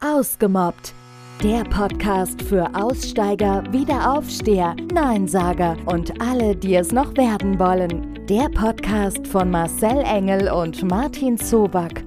Ausgemobbt. Der Podcast für Aussteiger, Wiederaufsteher, Neinsager und alle, die es noch werden wollen. Der Podcast von Marcel Engel und Martin Zoback.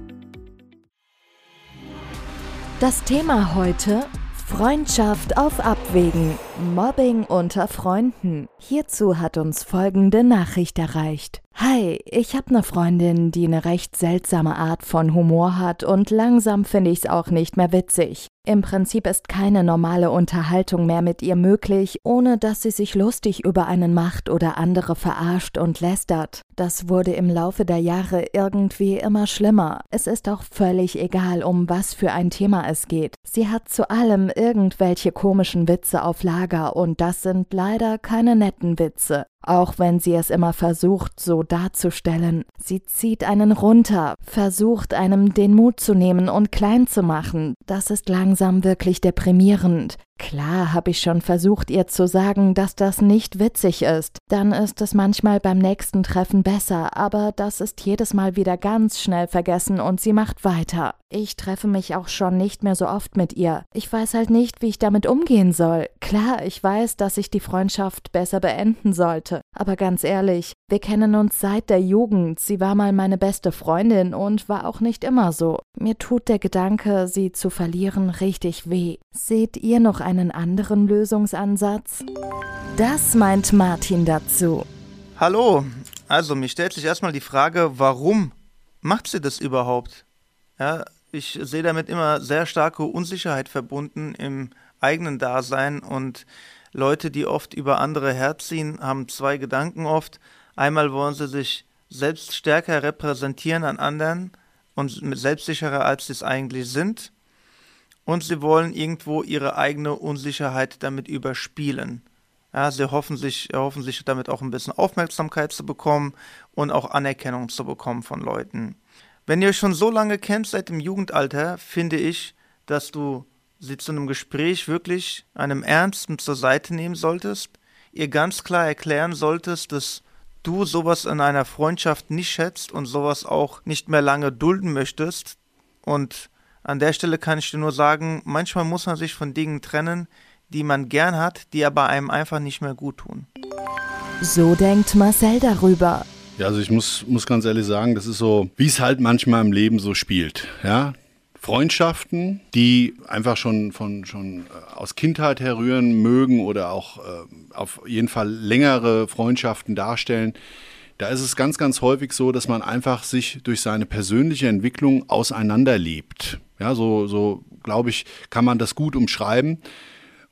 Das Thema heute: Freundschaft auf Abwägen. Mobbing unter Freunden. Hierzu hat uns folgende Nachricht erreicht. Hi, ich habe eine Freundin, die eine recht seltsame Art von Humor hat und langsam finde ich's auch nicht mehr witzig. Im Prinzip ist keine normale Unterhaltung mehr mit ihr möglich, ohne dass sie sich lustig über einen macht oder andere verarscht und lästert. Das wurde im Laufe der Jahre irgendwie immer schlimmer. Es ist auch völlig egal, um was für ein Thema es geht. Sie hat zu allem irgendwelche komischen Witze auf Lager und das sind leider keine netten Witze auch wenn sie es immer versucht, so darzustellen. Sie zieht einen runter, versucht einem den Mut zu nehmen und klein zu machen. Das ist langsam wirklich deprimierend. Klar habe ich schon versucht, ihr zu sagen, dass das nicht witzig ist. Dann ist es manchmal beim nächsten Treffen besser, aber das ist jedes Mal wieder ganz schnell vergessen und sie macht weiter. Ich treffe mich auch schon nicht mehr so oft mit ihr. Ich weiß halt nicht, wie ich damit umgehen soll. Klar, ich weiß, dass ich die Freundschaft besser beenden sollte. Aber ganz ehrlich, wir kennen uns seit der Jugend. Sie war mal meine beste Freundin und war auch nicht immer so. Mir tut der Gedanke, sie zu verlieren, richtig weh. Seht ihr noch einen anderen Lösungsansatz? Das meint Martin dazu. Hallo, also mir stellt sich erstmal die Frage, warum macht sie das überhaupt? Ja, ich sehe damit immer sehr starke Unsicherheit verbunden im eigenen Dasein und Leute, die oft über andere herziehen, haben zwei Gedanken oft. Einmal wollen sie sich selbst stärker repräsentieren an anderen und selbstsicherer, als sie es eigentlich sind. Und sie wollen irgendwo ihre eigene Unsicherheit damit überspielen. Ja, sie hoffen sich, hoffen sich damit auch ein bisschen Aufmerksamkeit zu bekommen und auch Anerkennung zu bekommen von Leuten. Wenn ihr euch schon so lange kennt, seit dem Jugendalter, finde ich, dass du sie zu einem Gespräch wirklich einem Ernsten zur Seite nehmen solltest, ihr ganz klar erklären solltest, dass du sowas in einer Freundschaft nicht schätzt und sowas auch nicht mehr lange dulden möchtest. Und an der Stelle kann ich dir nur sagen, manchmal muss man sich von Dingen trennen, die man gern hat, die aber einem einfach nicht mehr gut tun. So denkt Marcel darüber. Ja, also ich muss, muss ganz ehrlich sagen, das ist so, wie es halt manchmal im Leben so spielt. Ja, Freundschaften, die einfach schon von schon äh, aus Kindheit herrühren mögen oder auch äh, auf jeden Fall längere Freundschaften darstellen. Da ist es ganz, ganz häufig so, dass man einfach sich durch seine persönliche Entwicklung auseinanderlebt. Ja, so, so glaube ich, kann man das gut umschreiben.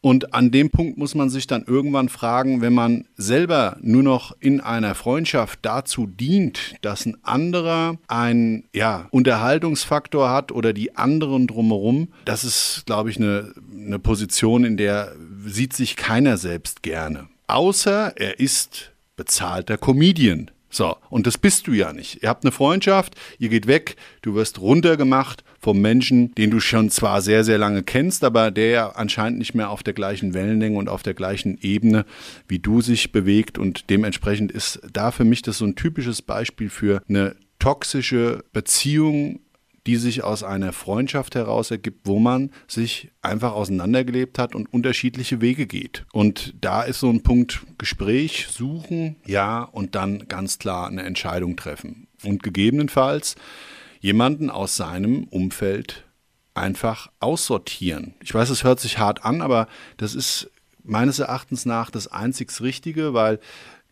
Und an dem Punkt muss man sich dann irgendwann fragen, wenn man selber nur noch in einer Freundschaft dazu dient, dass ein anderer einen ja, Unterhaltungsfaktor hat oder die anderen drumherum, das ist, glaube ich, eine, eine Position, in der sieht sich keiner selbst gerne. Außer er ist bezahlter Comedian. So, und das bist du ja nicht. Ihr habt eine Freundschaft, ihr geht weg, du wirst runtergemacht vom Menschen, den du schon zwar sehr, sehr lange kennst, aber der ja anscheinend nicht mehr auf der gleichen Wellenlänge und auf der gleichen Ebene wie du sich bewegt. Und dementsprechend ist da für mich das so ein typisches Beispiel für eine toxische Beziehung, die sich aus einer Freundschaft heraus ergibt, wo man sich einfach auseinandergelebt hat und unterschiedliche Wege geht. Und da ist so ein Punkt Gespräch suchen, ja, und dann ganz klar eine Entscheidung treffen. Und gegebenenfalls jemanden aus seinem Umfeld einfach aussortieren. Ich weiß, es hört sich hart an, aber das ist meines Erachtens nach das einzig Richtige, weil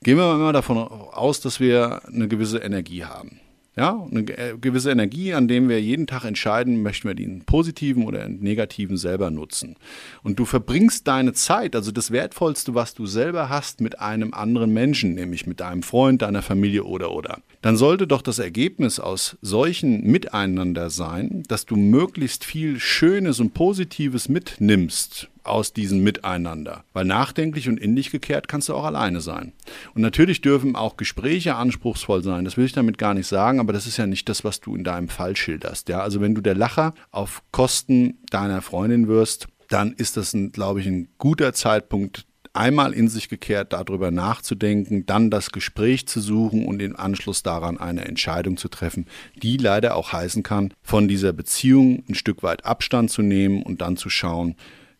gehen wir mal davon aus, dass wir eine gewisse Energie haben. Ja, eine gewisse Energie, an dem wir jeden Tag entscheiden, möchten wir den positiven oder den negativen selber nutzen. Und du verbringst deine Zeit, also das Wertvollste, was du selber hast, mit einem anderen Menschen, nämlich mit deinem Freund, deiner Familie oder oder. Dann sollte doch das Ergebnis aus solchen Miteinander sein, dass du möglichst viel Schönes und Positives mitnimmst aus diesem Miteinander. Weil nachdenklich und in dich gekehrt kannst du auch alleine sein. Und natürlich dürfen auch Gespräche anspruchsvoll sein. Das will ich damit gar nicht sagen, aber das ist ja nicht das, was du in deinem Fall schilderst. Ja, also wenn du der Lacher auf Kosten deiner Freundin wirst, dann ist das, ein, glaube ich, ein guter Zeitpunkt, einmal in sich gekehrt darüber nachzudenken, dann das Gespräch zu suchen und im Anschluss daran eine Entscheidung zu treffen, die leider auch heißen kann, von dieser Beziehung ein Stück weit Abstand zu nehmen und dann zu schauen,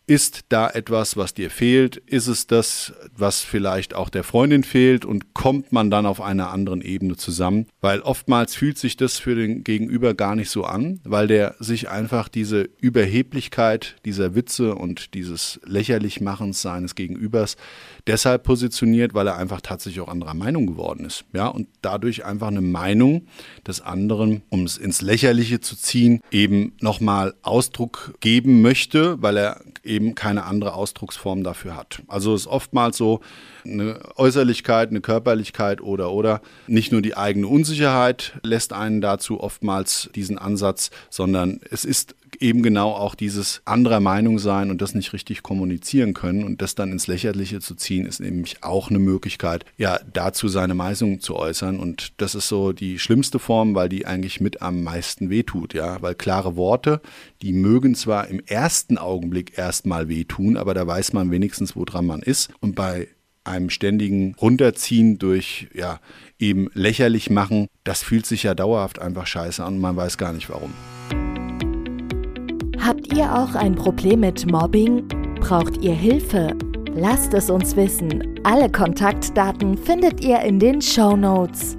ist da etwas, was dir fehlt? Ist es das, was vielleicht auch der Freundin fehlt? Und kommt man dann auf einer anderen Ebene zusammen? Weil oftmals fühlt sich das für den Gegenüber gar nicht so an, weil der sich einfach diese Überheblichkeit dieser Witze und dieses Lächerlichmachens seines Gegenübers deshalb positioniert, weil er einfach tatsächlich auch anderer Meinung geworden ist. Ja, und dadurch einfach eine Meinung des anderen, um es ins Lächerliche zu ziehen, eben nochmal Ausdruck geben möchte, weil er eben keine andere Ausdrucksform dafür hat. Also ist oftmals so eine Äußerlichkeit, eine Körperlichkeit oder oder nicht nur die eigene Unsicherheit lässt einen dazu oftmals diesen Ansatz, sondern es ist eben genau auch dieses anderer Meinung sein und das nicht richtig kommunizieren können und das dann ins Lächerliche zu ziehen, ist nämlich auch eine Möglichkeit, ja, dazu seine Meinung zu äußern. Und das ist so die schlimmste Form, weil die eigentlich mit am meisten wehtut, ja, weil klare Worte, die mögen zwar im ersten Augenblick erstmal wehtun, aber da weiß man wenigstens, woran man ist. Und bei einem ständigen Runterziehen durch, ja, eben lächerlich machen, das fühlt sich ja dauerhaft einfach scheiße an und man weiß gar nicht warum. Habt ihr auch ein Problem mit Mobbing? Braucht ihr Hilfe? Lasst es uns wissen. Alle Kontaktdaten findet ihr in den Show Notes.